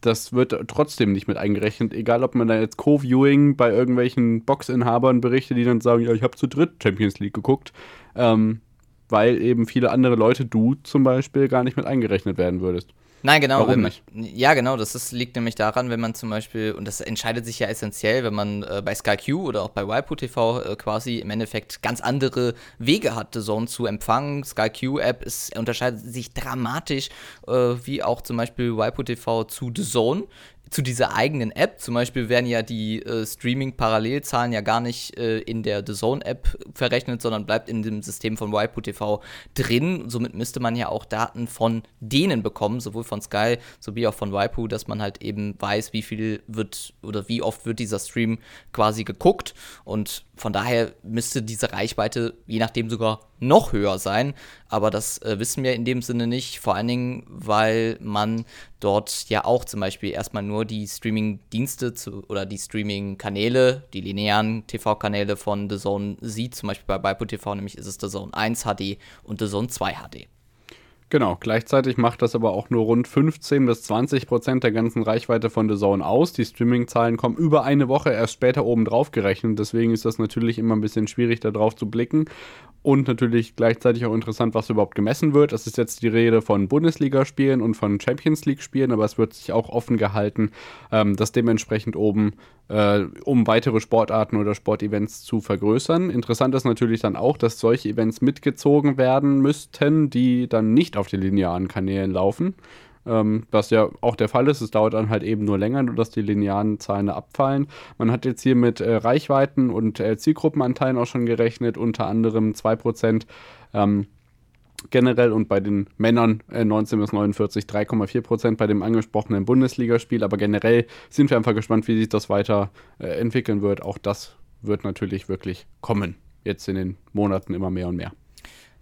Das wird trotzdem nicht mit eingerechnet, egal ob man da jetzt Co-Viewing bei irgendwelchen Boxinhabern berichtet, die dann sagen, ja, ich habe zu dritt Champions League geguckt, ähm, weil eben viele andere Leute, du zum Beispiel, gar nicht mit eingerechnet werden würdest. Nein, genau. Warum man, nicht? Ja, genau. Das ist, liegt nämlich daran, wenn man zum Beispiel, und das entscheidet sich ja essentiell, wenn man äh, bei SkyQ oder auch bei Waipu TV äh, quasi im Endeffekt ganz andere Wege hat, The Zone zu empfangen. SkyQ-App unterscheidet sich dramatisch, äh, wie auch zum Beispiel Waipu TV zu The Zone zu dieser eigenen App. Zum Beispiel werden ja die äh, Streaming-Parallelzahlen ja gar nicht äh, in der The Zone-App verrechnet, sondern bleibt in dem System von Waipu TV drin. Somit müsste man ja auch Daten von denen bekommen, sowohl von Sky sowie auch von Waipu, dass man halt eben weiß, wie viel wird oder wie oft wird dieser Stream quasi geguckt. Und von daher müsste diese Reichweite je nachdem sogar noch höher sein. Aber das äh, wissen wir in dem Sinne nicht. Vor allen Dingen, weil man dort ja auch zum Beispiel erstmal nur die Streaming-Dienste oder die Streaming-Kanäle, die linearen TV-Kanäle von The Zone sieht. Zum Beispiel bei Baipo TV, nämlich ist es The Zone 1 HD und The Zone 2 HD. Genau, gleichzeitig macht das aber auch nur rund 15 bis 20 Prozent der ganzen Reichweite von The Zone aus. Die Streaming-Zahlen kommen über eine Woche erst später oben drauf gerechnet. Deswegen ist das natürlich immer ein bisschen schwierig, da drauf zu blicken. Und natürlich gleichzeitig auch interessant, was überhaupt gemessen wird. Es ist jetzt die Rede von Bundesligaspielen und von Champions League-Spielen, aber es wird sich auch offen gehalten, ähm, dass dementsprechend oben, äh, um weitere Sportarten oder Sportevents zu vergrößern. Interessant ist natürlich dann auch, dass solche Events mitgezogen werden müssten, die dann nicht auf den linearen Kanälen laufen ähm, was ja auch der Fall ist. Es dauert dann halt eben nur länger, nur dass die linearen Zahlen abfallen. Man hat jetzt hier mit äh, Reichweiten und äh, Zielgruppenanteilen auch schon gerechnet, unter anderem 2%. Ähm, generell und bei den Männern äh, 19 bis 49 3,4 Prozent bei dem angesprochenen Bundesligaspiel. Aber generell sind wir einfach gespannt, wie sich das weiter äh, entwickeln wird. Auch das wird natürlich wirklich kommen. Jetzt in den Monaten immer mehr und mehr.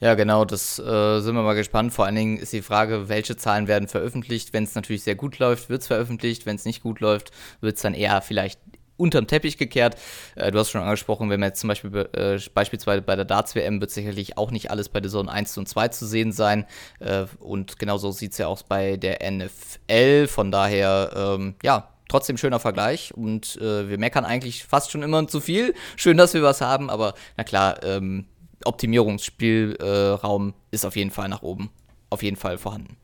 Ja, genau, das äh, sind wir mal gespannt. Vor allen Dingen ist die Frage, welche Zahlen werden veröffentlicht. Wenn es natürlich sehr gut läuft, wird es veröffentlicht. Wenn es nicht gut läuft, wird es dann eher vielleicht unterm Teppich gekehrt. Äh, du hast schon angesprochen, wenn man jetzt zum Beispiel äh, beispielsweise bei der Darts-WM wird sicherlich auch nicht alles bei der Zone 1 und 2 zu sehen sein. Äh, und genauso sieht es ja auch bei der NFL. Von daher, ähm, ja, trotzdem schöner Vergleich und äh, wir meckern eigentlich fast schon immer zu viel. Schön, dass wir was haben, aber na klar, ähm, Optimierungsspielraum ist auf jeden Fall nach oben, auf jeden Fall vorhanden.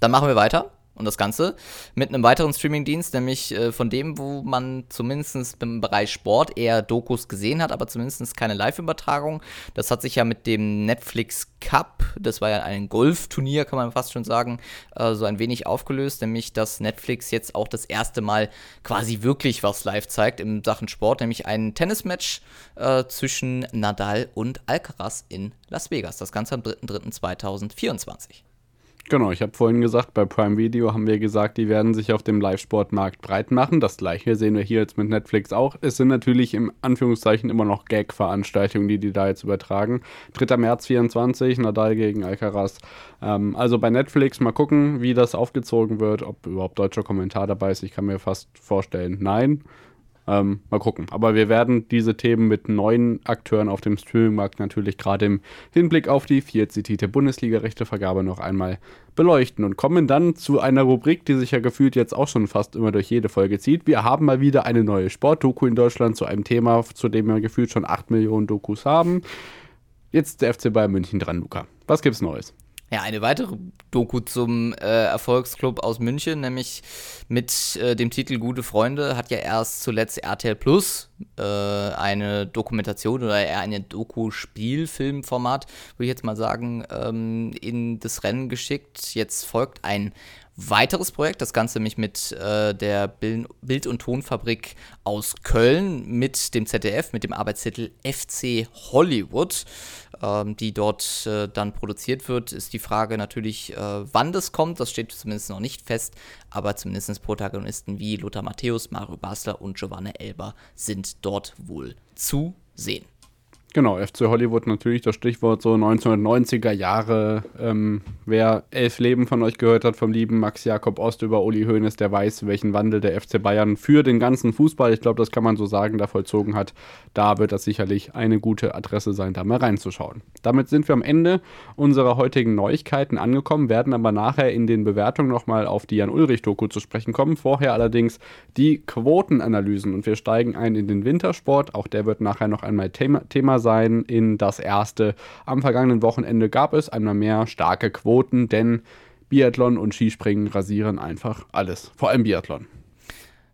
Dann machen wir weiter und das Ganze mit einem weiteren Streamingdienst, nämlich äh, von dem, wo man zumindest im Bereich Sport eher Dokus gesehen hat, aber zumindest keine Live-Übertragung. Das hat sich ja mit dem Netflix Cup, das war ja ein Golfturnier, kann man fast schon sagen, äh, so ein wenig aufgelöst, nämlich dass Netflix jetzt auch das erste Mal quasi wirklich was live zeigt in Sachen Sport, nämlich ein Tennismatch äh, zwischen Nadal und Alcaraz in Las Vegas. Das Ganze am 3.3.2024. Genau, ich habe vorhin gesagt, bei Prime Video haben wir gesagt, die werden sich auf dem Live-Sportmarkt breit machen. Das gleiche sehen wir hier jetzt mit Netflix auch. Es sind natürlich im Anführungszeichen immer noch Gag-Veranstaltungen, die die da jetzt übertragen. 3. März 24, Nadal gegen Alcaraz. Ähm, also bei Netflix mal gucken, wie das aufgezogen wird, ob überhaupt deutscher Kommentar dabei ist. Ich kann mir fast vorstellen, nein. Ähm, mal gucken. Aber wir werden diese Themen mit neuen Akteuren auf dem Streamingmarkt natürlich gerade im Hinblick auf die vier zitierte Bundesliga-Rechtevergabe noch einmal beleuchten und kommen dann zu einer Rubrik, die sich ja gefühlt jetzt auch schon fast immer durch jede Folge zieht. Wir haben mal wieder eine neue Sportdoku in Deutschland zu einem Thema, zu dem wir gefühlt schon 8 Millionen Dokus haben. Jetzt der FC Bayern München dran, Luca. Was gibt's Neues? Ja, eine weitere Doku zum äh, Erfolgsclub aus München, nämlich mit äh, dem Titel Gute Freunde, hat ja erst zuletzt RTL Plus äh, eine Dokumentation oder eher eine Doku-Spielfilmformat, würde ich jetzt mal sagen, ähm, in das Rennen geschickt. Jetzt folgt ein weiteres Projekt, das Ganze nämlich mit äh, der Bild- und Tonfabrik aus Köln, mit dem ZDF, mit dem Arbeitstitel FC Hollywood, ähm, die dort äh, dann produziert wird, ist die Frage natürlich, äh, wann das kommt. Das steht zumindest noch nicht fest, aber zumindest Protagonisten wie Lothar Matthäus, Mario Basler und Giovanna Elber sind dort wohl zu sehen. Genau, FC Hollywood natürlich das Stichwort so 1990er Jahre. Ähm, wer elf Leben von euch gehört hat, vom lieben Max Jakob Ost über Uli Hoeneß, der weiß, welchen Wandel der FC Bayern für den ganzen Fußball, ich glaube, das kann man so sagen, da vollzogen hat. Da wird das sicherlich eine gute Adresse sein, da mal reinzuschauen. Damit sind wir am Ende unserer heutigen Neuigkeiten angekommen, werden aber nachher in den Bewertungen nochmal auf die Jan-Ulrich-Doku zu sprechen kommen. Vorher allerdings die Quotenanalysen und wir steigen ein in den Wintersport. Auch der wird nachher noch einmal Thema, Thema sein in das erste. Am vergangenen Wochenende gab es einmal mehr starke Quoten, denn Biathlon und Skispringen rasieren einfach alles. Vor allem Biathlon.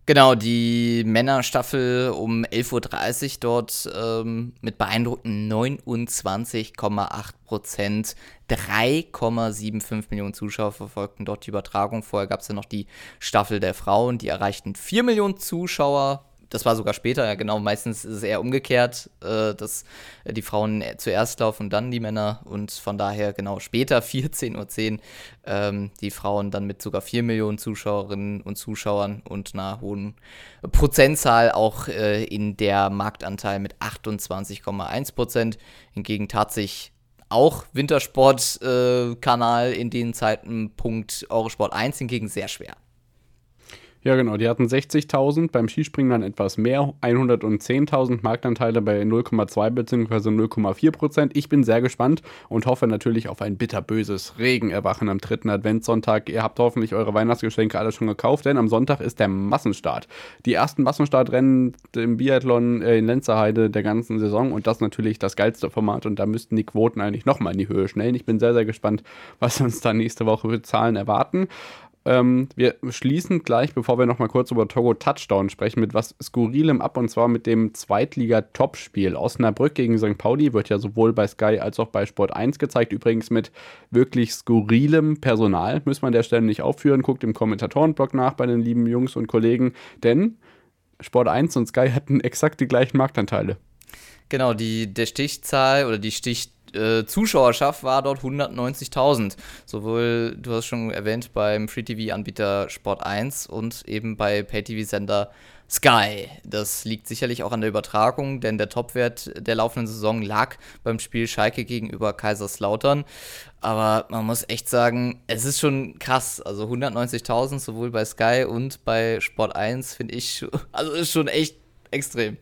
Genau, die Männerstaffel um 11.30 Uhr dort ähm, mit beeindruckenden 29,8 Prozent. 3,75 Millionen Zuschauer verfolgten dort die Übertragung. Vorher gab es ja noch die Staffel der Frauen, die erreichten 4 Millionen Zuschauer das war sogar später, ja genau. Meistens ist es eher umgekehrt, äh, dass die Frauen zuerst laufen und dann die Männer. Und von daher genau später, *laughs* 14.10 Uhr, ähm, die Frauen dann mit sogar 4 Millionen Zuschauerinnen und Zuschauern und einer hohen Prozentzahl auch äh, in der Marktanteil mit 28,1 Prozent. Hingegen tat sich auch Wintersport-Kanal äh, in den Zeitenpunkt Eurosport 1 hingegen sehr schwer. Ja, genau. Die hatten 60.000, beim Skispringen dann etwas mehr, 110.000 Marktanteile bei 0,2 bzw. 0,4 Prozent. Ich bin sehr gespannt und hoffe natürlich auf ein bitterböses Regenerwachen am dritten Adventssonntag. Ihr habt hoffentlich eure Weihnachtsgeschenke alle schon gekauft, denn am Sonntag ist der Massenstart. Die ersten Massenstartrennen im Biathlon äh, in Lenzerheide der ganzen Saison und das natürlich das geilste Format und da müssten die Quoten eigentlich nochmal in die Höhe schnellen. Ich bin sehr, sehr gespannt, was uns da nächste Woche für Zahlen erwarten. Ähm, wir schließen gleich, bevor wir nochmal kurz über Togo Touchdown sprechen, mit was Skurrilem ab und zwar mit dem Zweitliga-Topspiel. Osnabrück gegen St. Pauli wird ja sowohl bei Sky als auch bei Sport 1 gezeigt. Übrigens mit wirklich skurrilem Personal. Müssen wir an der Stelle nicht aufführen. Guckt im Kommentatorenblog nach bei den lieben Jungs und Kollegen, denn Sport 1 und Sky hatten *laughs* exakt die gleichen Marktanteile. Genau, die, der Stichzahl oder die Stich äh, Zuschauerschaft war dort 190.000. Sowohl, du hast schon erwähnt, beim Free-TV-Anbieter Sport 1 und eben bei Pay-TV-Sender Sky. Das liegt sicherlich auch an der Übertragung, denn der Topwert der laufenden Saison lag beim Spiel Schalke gegenüber Kaiserslautern. Aber man muss echt sagen, es ist schon krass. Also 190.000 sowohl bei Sky und bei Sport 1 finde ich, *laughs* also ist schon echt extrem.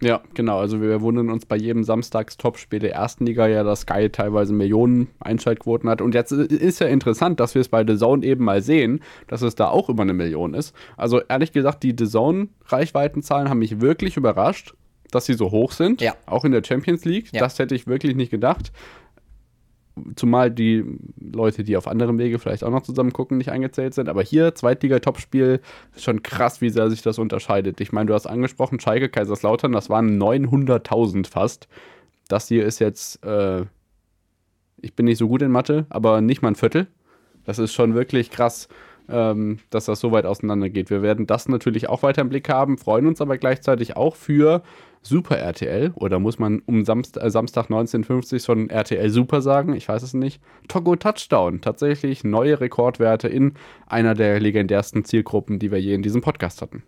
Ja, genau. Also wir wundern uns bei jedem Samstags-Topspiel der ersten Liga ja, dass Sky teilweise Millionen Einschaltquoten hat. Und jetzt ist ja interessant, dass wir es bei The Zone eben mal sehen, dass es da auch über eine Million ist. Also ehrlich gesagt, die The Zone-Reichweitenzahlen haben mich wirklich überrascht, dass sie so hoch sind. Ja. Auch in der Champions League. Ja. Das hätte ich wirklich nicht gedacht zumal die Leute, die auf anderem Wege vielleicht auch noch zusammen gucken, nicht eingezählt sind. Aber hier, Zweitliga-Topspiel, schon krass, wie sehr sich das unterscheidet. Ich meine, du hast angesprochen, Schalke, Kaiserslautern, das waren 900.000 fast. Das hier ist jetzt, äh, ich bin nicht so gut in Mathe, aber nicht mal ein Viertel. Das ist schon wirklich krass, ähm, dass das so weit auseinander geht. Wir werden das natürlich auch weiter im Blick haben, freuen uns aber gleichzeitig auch für Super RTL oder muss man um Samst äh, Samstag 1950 schon RTL Super sagen? Ich weiß es nicht. Togo Touchdown, tatsächlich neue Rekordwerte in einer der legendärsten Zielgruppen, die wir je in diesem Podcast hatten.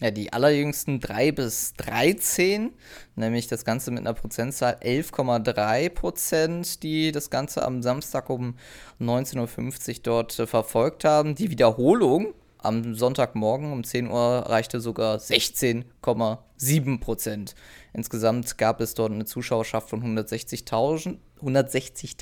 Ja, die allerjüngsten 3 bis 13, nämlich das Ganze mit einer Prozentzahl 11,3 Prozent, die das Ganze am Samstag um 19.50 Uhr dort äh, verfolgt haben. Die Wiederholung am Sonntagmorgen um 10 Uhr reichte sogar 16,7 Prozent. Insgesamt gab es dort eine Zuschauerschaft von 160.000 160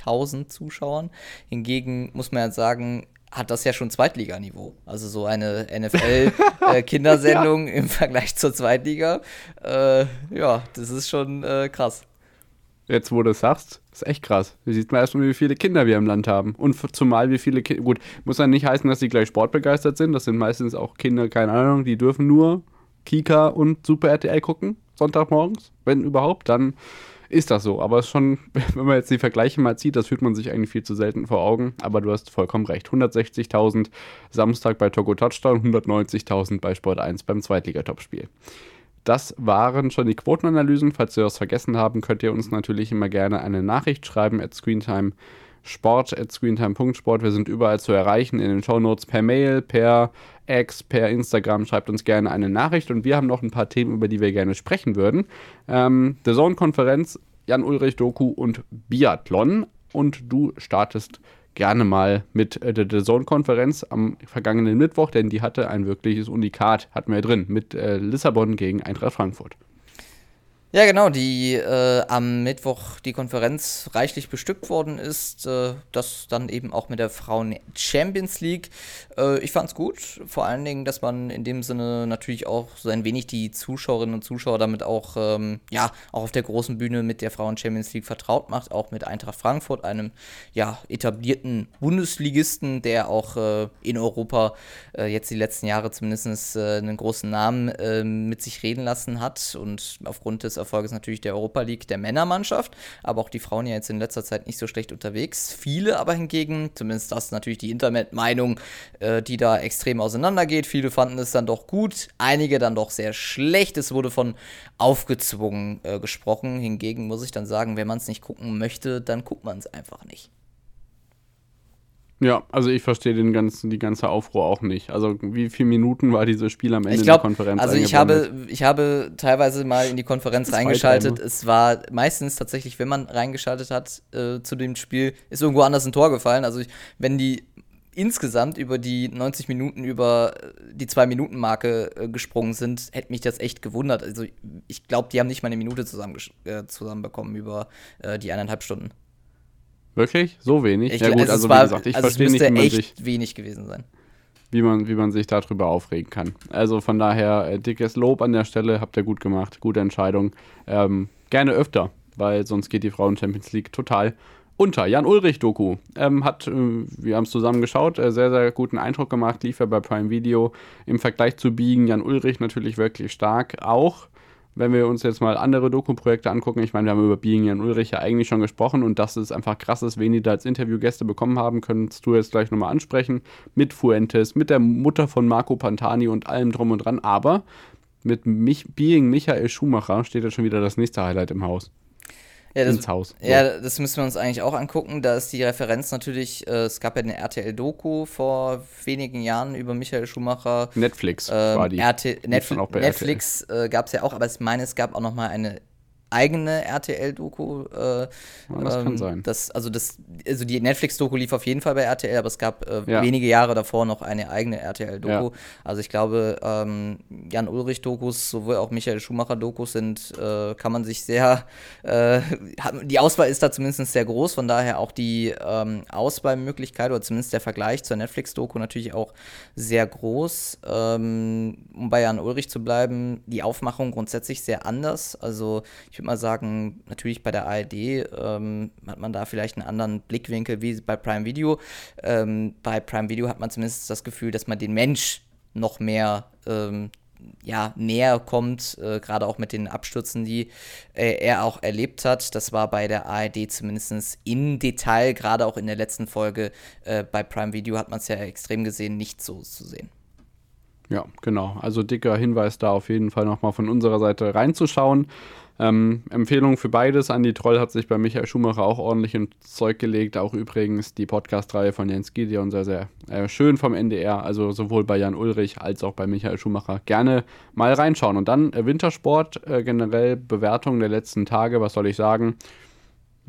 Zuschauern. Hingegen muss man ja sagen, hat das ja schon Zweitliganiveau. Also so eine NFL-Kindersendung äh, *laughs* ja. im Vergleich zur Zweitliga. Äh, ja, das ist schon äh, krass. Jetzt, wo du es sagst, ist echt krass. Da sieht man erstmal, wie viele Kinder wir im Land haben. Und zumal wie viele Kinder. Gut, muss ja nicht heißen, dass sie gleich sportbegeistert sind. Das sind meistens auch Kinder, keine Ahnung, die dürfen nur Kika und Super RTL gucken, Sonntagmorgens, wenn überhaupt. Dann ist das so. Aber es ist schon, *laughs* wenn man jetzt die Vergleiche mal zieht, das fühlt man sich eigentlich viel zu selten vor Augen. Aber du hast vollkommen recht. 160.000 Samstag bei Togo Touchdown, 190.000 bei Sport 1 beim Zweitligatopspiel. Das waren schon die Quotenanalysen. Falls wir das vergessen haben, könnt ihr uns natürlich immer gerne eine Nachricht schreiben at Screentime Sport at screentime.sport. Wir sind überall zu erreichen in den Shownotes per Mail, per X, per Instagram. Schreibt uns gerne eine Nachricht und wir haben noch ein paar Themen, über die wir gerne sprechen würden. Ähm, The Zone-Konferenz, Jan-Ulrich Doku und Biathlon. Und du startest gerne mal mit äh, der, Zone-Konferenz am vergangenen Mittwoch, denn die hatte ein wirkliches Unikat, hatten wir drin, mit äh, Lissabon gegen Eintracht Frankfurt. Ja, genau, die äh, am Mittwoch die Konferenz reichlich bestückt worden ist. Äh, das dann eben auch mit der Frauen Champions League. Äh, ich fand's gut, vor allen Dingen, dass man in dem Sinne natürlich auch so ein wenig die Zuschauerinnen und Zuschauer damit auch, ähm, ja, auch auf der großen Bühne mit der Frauen Champions League vertraut macht, auch mit Eintracht Frankfurt, einem ja etablierten Bundesligisten, der auch äh, in Europa äh, jetzt die letzten Jahre zumindest äh, einen großen Namen mit sich reden lassen hat und aufgrund des Erfolg ist natürlich der Europa League der Männermannschaft, aber auch die Frauen ja jetzt in letzter Zeit nicht so schlecht unterwegs. Viele aber hingegen, zumindest das ist natürlich die Internetmeinung, äh, die da extrem auseinandergeht. Viele fanden es dann doch gut, einige dann doch sehr schlecht. Es wurde von aufgezwungen äh, gesprochen. Hingegen muss ich dann sagen, wenn man es nicht gucken möchte, dann guckt man es einfach nicht. Ja, also ich verstehe den ganzen, die ganze Aufruhr auch nicht. Also wie viele Minuten war dieses Spiel am Ende glaub, der Konferenz? Also ich habe, ich habe teilweise mal in die Konferenz reingeschaltet. Es war meistens tatsächlich, wenn man reingeschaltet hat äh, zu dem Spiel, ist irgendwo anders ein Tor gefallen. Also ich, wenn die insgesamt über die 90 Minuten über die 2-Minuten-Marke äh, gesprungen sind, hätte mich das echt gewundert. Also ich glaube, die haben nicht mal eine Minute zusammen, äh, zusammenbekommen über äh, die eineinhalb Stunden. Wirklich? So wenig? Ich, ja gut, also, also war, wie gesagt, ich also verstehe nicht, wie man echt sich, wenig gewesen sein. Wie man, wie man sich darüber aufregen kann. Also von daher, äh, dickes Lob an der Stelle, habt ihr gut gemacht, gute Entscheidung. Ähm, gerne öfter, weil sonst geht die Frauen Champions League total unter. Jan Ulrich Doku ähm, hat, äh, wir haben es zusammen geschaut, äh, sehr, sehr guten Eindruck gemacht, lief er bei Prime Video. Im Vergleich zu Biegen, Jan Ulrich natürlich wirklich stark auch wenn wir uns jetzt mal andere Doku-Projekte angucken, ich meine, wir haben über Being Jan Ulrich ja eigentlich schon gesprochen und dass es einfach krass ist, wen die da als Interviewgäste bekommen haben, könntest du jetzt gleich nochmal ansprechen. Mit Fuentes, mit der Mutter von Marco Pantani und allem drum und dran. Aber mit Mich Being Michael Schumacher steht ja schon wieder das nächste Highlight im Haus. Ja, das, ins Haus. So. Ja, das müssen wir uns eigentlich auch angucken. Da ist die Referenz natürlich, äh, es gab ja eine RTL-Doku vor wenigen Jahren über Michael Schumacher. Netflix ähm, war die. RT Netflix, Netflix äh, gab es ja auch, aber ich meine, es gab auch noch mal eine eigene RTL-Doku. Äh, ja, das ähm, kann sein. Das, also, das, also die Netflix-Doku lief auf jeden Fall bei RTL, aber es gab äh, ja. wenige Jahre davor noch eine eigene RTL-Doku. Ja. Also ich glaube, ähm, Jan Ulrich-Dokus, sowohl auch Michael Schumacher-Dokus sind, äh, kann man sich sehr, äh, die Auswahl ist da zumindest sehr groß, von daher auch die ähm, Auswahlmöglichkeit oder zumindest der Vergleich zur Netflix-Doku natürlich auch sehr groß. Ähm, um bei Jan Ulrich zu bleiben, die Aufmachung grundsätzlich sehr anders. Also ich ich würde mal sagen, natürlich bei der ARD ähm, hat man da vielleicht einen anderen Blickwinkel wie bei Prime Video. Ähm, bei Prime Video hat man zumindest das Gefühl, dass man den Mensch noch mehr ähm, ja, näher kommt, äh, gerade auch mit den Abstürzen, die äh, er auch erlebt hat. Das war bei der ARD zumindest in Detail, gerade auch in der letzten Folge äh, bei Prime Video hat man es ja extrem gesehen, nicht so zu sehen. Ja, genau. Also dicker Hinweis da auf jeden Fall nochmal von unserer Seite reinzuschauen. Ähm, Empfehlung für beides. Andi Troll hat sich bei Michael Schumacher auch ordentlich ins Zeug gelegt. Auch übrigens die Podcast-Reihe von Jens Gideon sehr, sehr äh, schön vom NDR. Also sowohl bei Jan Ulrich als auch bei Michael Schumacher. Gerne mal reinschauen. Und dann äh, Wintersport, äh, generell Bewertung der letzten Tage. Was soll ich sagen?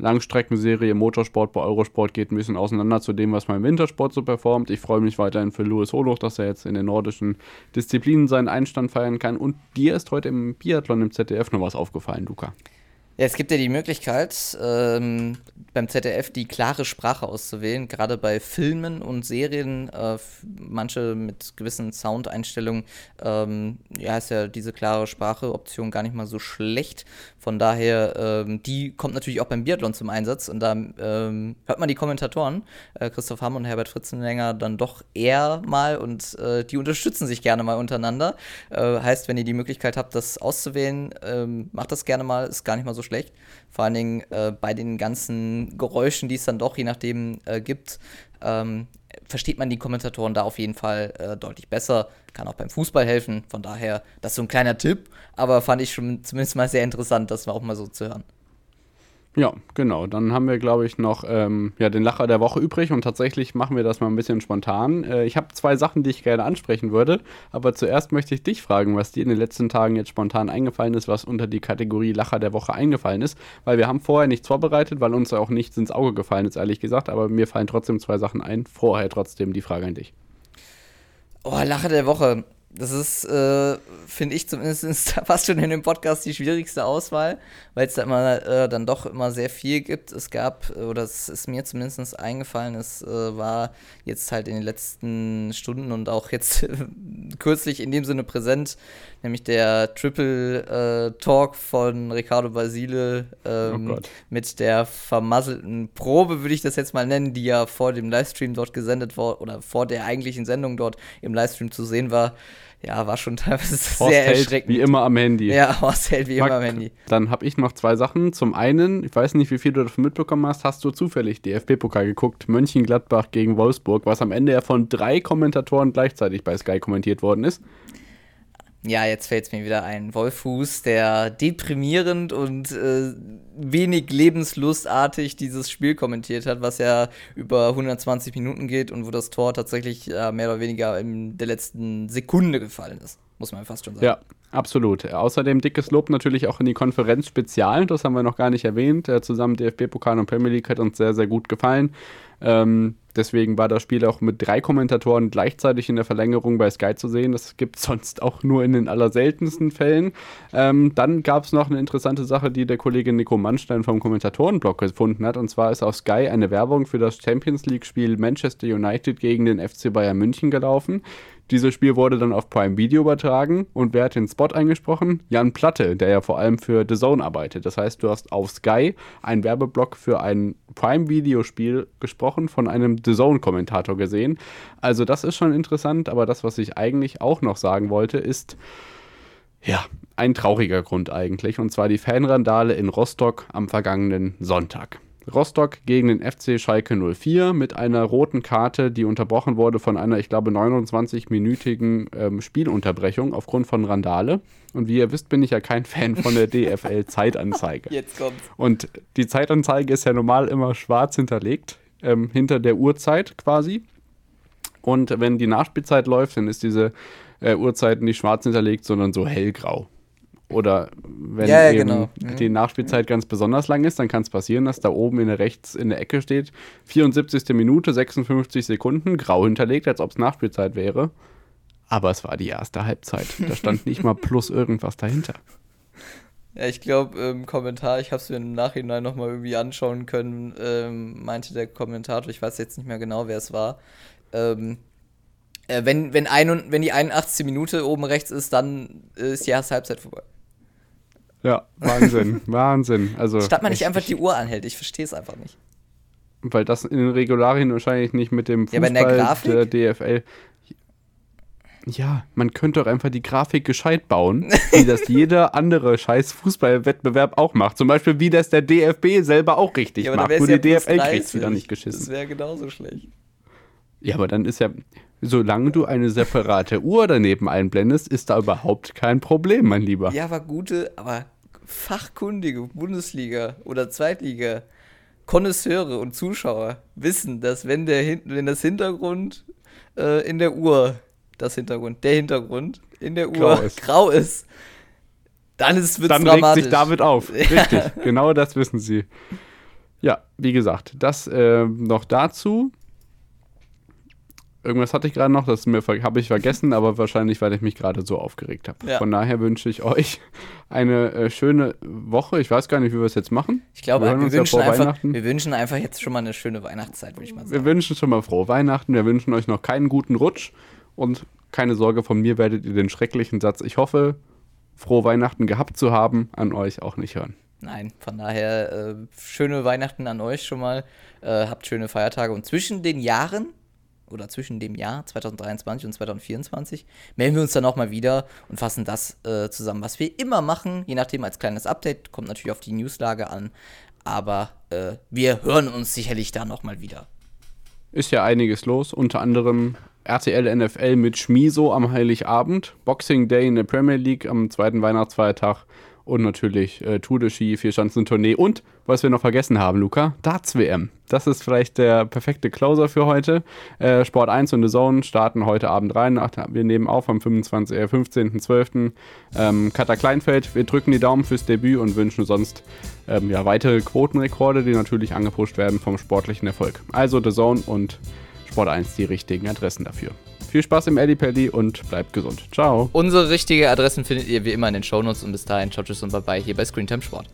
Langstreckenserie Motorsport bei Eurosport geht ein bisschen auseinander zu dem, was man im Wintersport so performt. Ich freue mich weiterhin für Louis Holoch, dass er jetzt in den nordischen Disziplinen seinen Einstand feiern kann. Und dir ist heute im Biathlon im ZDF noch was aufgefallen, Luca. Ja, es gibt ja die Möglichkeit, ähm, beim ZDF die klare Sprache auszuwählen, gerade bei Filmen und Serien, äh, manche mit gewissen Soundeinstellungen, ähm, ja, ist ja diese klare Sprache-Option gar nicht mal so schlecht. Von daher, ähm, die kommt natürlich auch beim Biathlon zum Einsatz und da ähm, hört man die Kommentatoren, äh, Christoph Hamm und Herbert Fritzenlänger, dann doch eher mal und äh, die unterstützen sich gerne mal untereinander. Äh, heißt, wenn ihr die Möglichkeit habt, das auszuwählen, ähm, macht das gerne mal, ist gar nicht mal so schlecht. Vor allen Dingen äh, bei den ganzen Geräuschen, die es dann doch je nachdem äh, gibt, ähm, versteht man die Kommentatoren da auf jeden Fall äh, deutlich besser. Kann auch beim Fußball helfen. Von daher, das ist so ein kleiner Tipp, aber fand ich schon zumindest mal sehr interessant, das auch mal so zu hören. Ja, genau. Dann haben wir, glaube ich, noch ähm, ja, den Lacher der Woche übrig und tatsächlich machen wir das mal ein bisschen spontan. Äh, ich habe zwei Sachen, die ich gerne ansprechen würde, aber zuerst möchte ich dich fragen, was dir in den letzten Tagen jetzt spontan eingefallen ist, was unter die Kategorie Lacher der Woche eingefallen ist, weil wir haben vorher nichts vorbereitet, weil uns auch nichts ins Auge gefallen ist, ehrlich gesagt, aber mir fallen trotzdem zwei Sachen ein. Vorher trotzdem die Frage an dich. Oh, Lacher der Woche. Das ist, äh, finde ich zumindest *laughs* fast schon in dem Podcast die schwierigste Auswahl, weil es da immer äh, dann doch immer sehr viel gibt. Es gab, oder es ist mir zumindest eingefallen, es äh, war jetzt halt in den letzten Stunden und auch jetzt *laughs* kürzlich in dem Sinne präsent, nämlich der Triple äh, Talk von Ricardo Basile ähm, oh mit der vermasselten Probe, würde ich das jetzt mal nennen, die ja vor dem Livestream dort gesendet war oder vor der eigentlichen Sendung dort im Livestream zu sehen war ja, war schon teilweise Horst sehr erschreckend. Wie immer am Handy. Ja, Horst hält wie Marc, immer am Handy. Dann habe ich noch zwei Sachen. Zum einen, ich weiß nicht, wie viel du davon mitbekommen hast, hast du zufällig DFB-Pokal geguckt, Mönchengladbach gegen Wolfsburg, was am Ende ja von drei Kommentatoren gleichzeitig bei Sky kommentiert worden ist. Ja, jetzt fällt es mir wieder ein. Wolfuß, der deprimierend und äh, wenig lebenslustartig dieses Spiel kommentiert hat, was ja über 120 Minuten geht und wo das Tor tatsächlich äh, mehr oder weniger in der letzten Sekunde gefallen ist. Muss man fast schon sagen. Ja, absolut. Außerdem dickes Lob natürlich auch in die Konferenz Spezial. Das haben wir noch gar nicht erwähnt. Äh, zusammen DFB-Pokal und Premier League hat uns sehr, sehr gut gefallen. Ähm, deswegen war das Spiel auch mit drei Kommentatoren gleichzeitig in der Verlängerung bei Sky zu sehen. Das gibt es sonst auch nur in den allerseltensten Fällen. Ähm, dann gab es noch eine interessante Sache, die der Kollege Nico Mannstein vom Kommentatorenblog gefunden hat. Und zwar ist auf Sky eine Werbung für das Champions League-Spiel Manchester United gegen den FC Bayern München gelaufen. Dieses Spiel wurde dann auf Prime Video übertragen und wer hat den Spot eingesprochen? Jan Platte, der ja vor allem für The Zone arbeitet. Das heißt, du hast auf Sky einen Werbeblock für ein Prime Video Spiel gesprochen, von einem The Zone Kommentator gesehen. Also das ist schon interessant, aber das, was ich eigentlich auch noch sagen wollte, ist, ja, ein trauriger Grund eigentlich, und zwar die Fanrandale in Rostock am vergangenen Sonntag. Rostock gegen den FC Schalke 04 mit einer roten Karte, die unterbrochen wurde von einer, ich glaube, 29-minütigen ähm, Spielunterbrechung aufgrund von Randale. Und wie ihr wisst, bin ich ja kein Fan von der *laughs* DFL-Zeitanzeige. Jetzt kommt's. Und die Zeitanzeige ist ja normal immer schwarz hinterlegt, ähm, hinter der Uhrzeit quasi. Und wenn die Nachspielzeit läuft, dann ist diese äh, Uhrzeit nicht schwarz hinterlegt, sondern so hellgrau. Oder wenn Ja, ja, eben genau. Mhm. die Nachspielzeit ganz besonders lang ist, dann kann es passieren, dass da oben in der rechts in der Ecke steht 74. Minute, 56 Sekunden, grau hinterlegt, als ob es Nachspielzeit wäre. Aber es war die erste Halbzeit. Da stand nicht mal *laughs* plus irgendwas dahinter. Ja, ich glaube, im Kommentar, ich habe es mir im Nachhinein nochmal irgendwie anschauen können, ähm, meinte der Kommentator, ich weiß jetzt nicht mehr genau, wer es war, ähm, äh, wenn, wenn, ein, und- wenn die 81. Minute oben rechts ist, dann ist die erste Halbzeit vorbei. Ja, Wahnsinn, *laughs* Wahnsinn. Also Statt man nicht einfach die Uhr anhält, ich verstehe es einfach nicht. Weil das in den Regularien wahrscheinlich nicht mit dem Ja, Fußball in der der DFL. Ja, man könnte doch einfach die Grafik gescheit bauen, *laughs* wie das jeder andere scheiß Fußballwettbewerb auch macht. Zum Beispiel, wie das der DFB selber auch richtig Ja, macht. Nur ja die DFL kriegt 30. wieder nicht Das geschissen. wäre genauso schlecht. Ja, aber dann ist ja, solange du eine separate Uhr daneben einblendest, ist da überhaupt kein Problem, mein Lieber. Ja, aber gute, aber fachkundige Bundesliga oder Zweitliga Konnoisseure und Zuschauer wissen, dass wenn der wenn das Hintergrund äh, in der Uhr, das Hintergrund, der Hintergrund in der Uhr Grau ist. grau ist, dann ist wird's Dann regt sich David auf. *laughs* Richtig, genau das wissen sie. Ja, wie gesagt, das äh, noch dazu. Irgendwas hatte ich gerade noch, das habe ich vergessen, aber wahrscheinlich, weil ich mich gerade so aufgeregt habe. Ja. Von daher wünsche ich euch eine äh, schöne Woche. Ich weiß gar nicht, wie wir es jetzt machen. Ich glaube, wir wir, wünschen einfach, wir wünschen einfach jetzt schon mal eine schöne Weihnachtszeit, würde ich mal Wir sagen. wünschen schon mal frohe Weihnachten. Wir wünschen euch noch keinen guten Rutsch und keine Sorge, von mir werdet ihr den schrecklichen Satz, ich hoffe, frohe Weihnachten gehabt zu haben, an euch auch nicht hören. Nein, von daher äh, schöne Weihnachten an euch schon mal. Äh, habt schöne Feiertage. Und zwischen den Jahren oder zwischen dem Jahr 2023 und 2024 melden wir uns dann auch mal wieder und fassen das äh, zusammen, was wir immer machen. Je nachdem als kleines Update. Kommt natürlich auf die Newslage an. Aber äh, wir hören uns sicherlich da nochmal wieder. Ist ja einiges los, unter anderem RTL NFL mit Schmiso am Heiligabend, Boxing Day in der Premier League am zweiten Weihnachtsfeiertag und natürlich äh, Tour de Ski, Vierschanzentournee und, was wir noch vergessen haben, Luca, Darts-WM. Das ist vielleicht der perfekte Closer für heute. Äh, Sport 1 und The Zone starten heute Abend rein. Ach, Wir nehmen auf am 25, äh, 15.12. Ähm, Katha Kleinfeld, wir drücken die Daumen fürs Debüt und wünschen sonst ähm, ja, weitere Quotenrekorde, die natürlich angepusht werden vom sportlichen Erfolg. Also The Zone und Sport 1 die richtigen Adressen dafür. Viel Spaß im Eddie und bleibt gesund. Ciao. Unsere richtige Adressen findet ihr wie immer in den Shownotes und bis dahin, ciao, tschüss und bye bye hier bei Screentime Sport.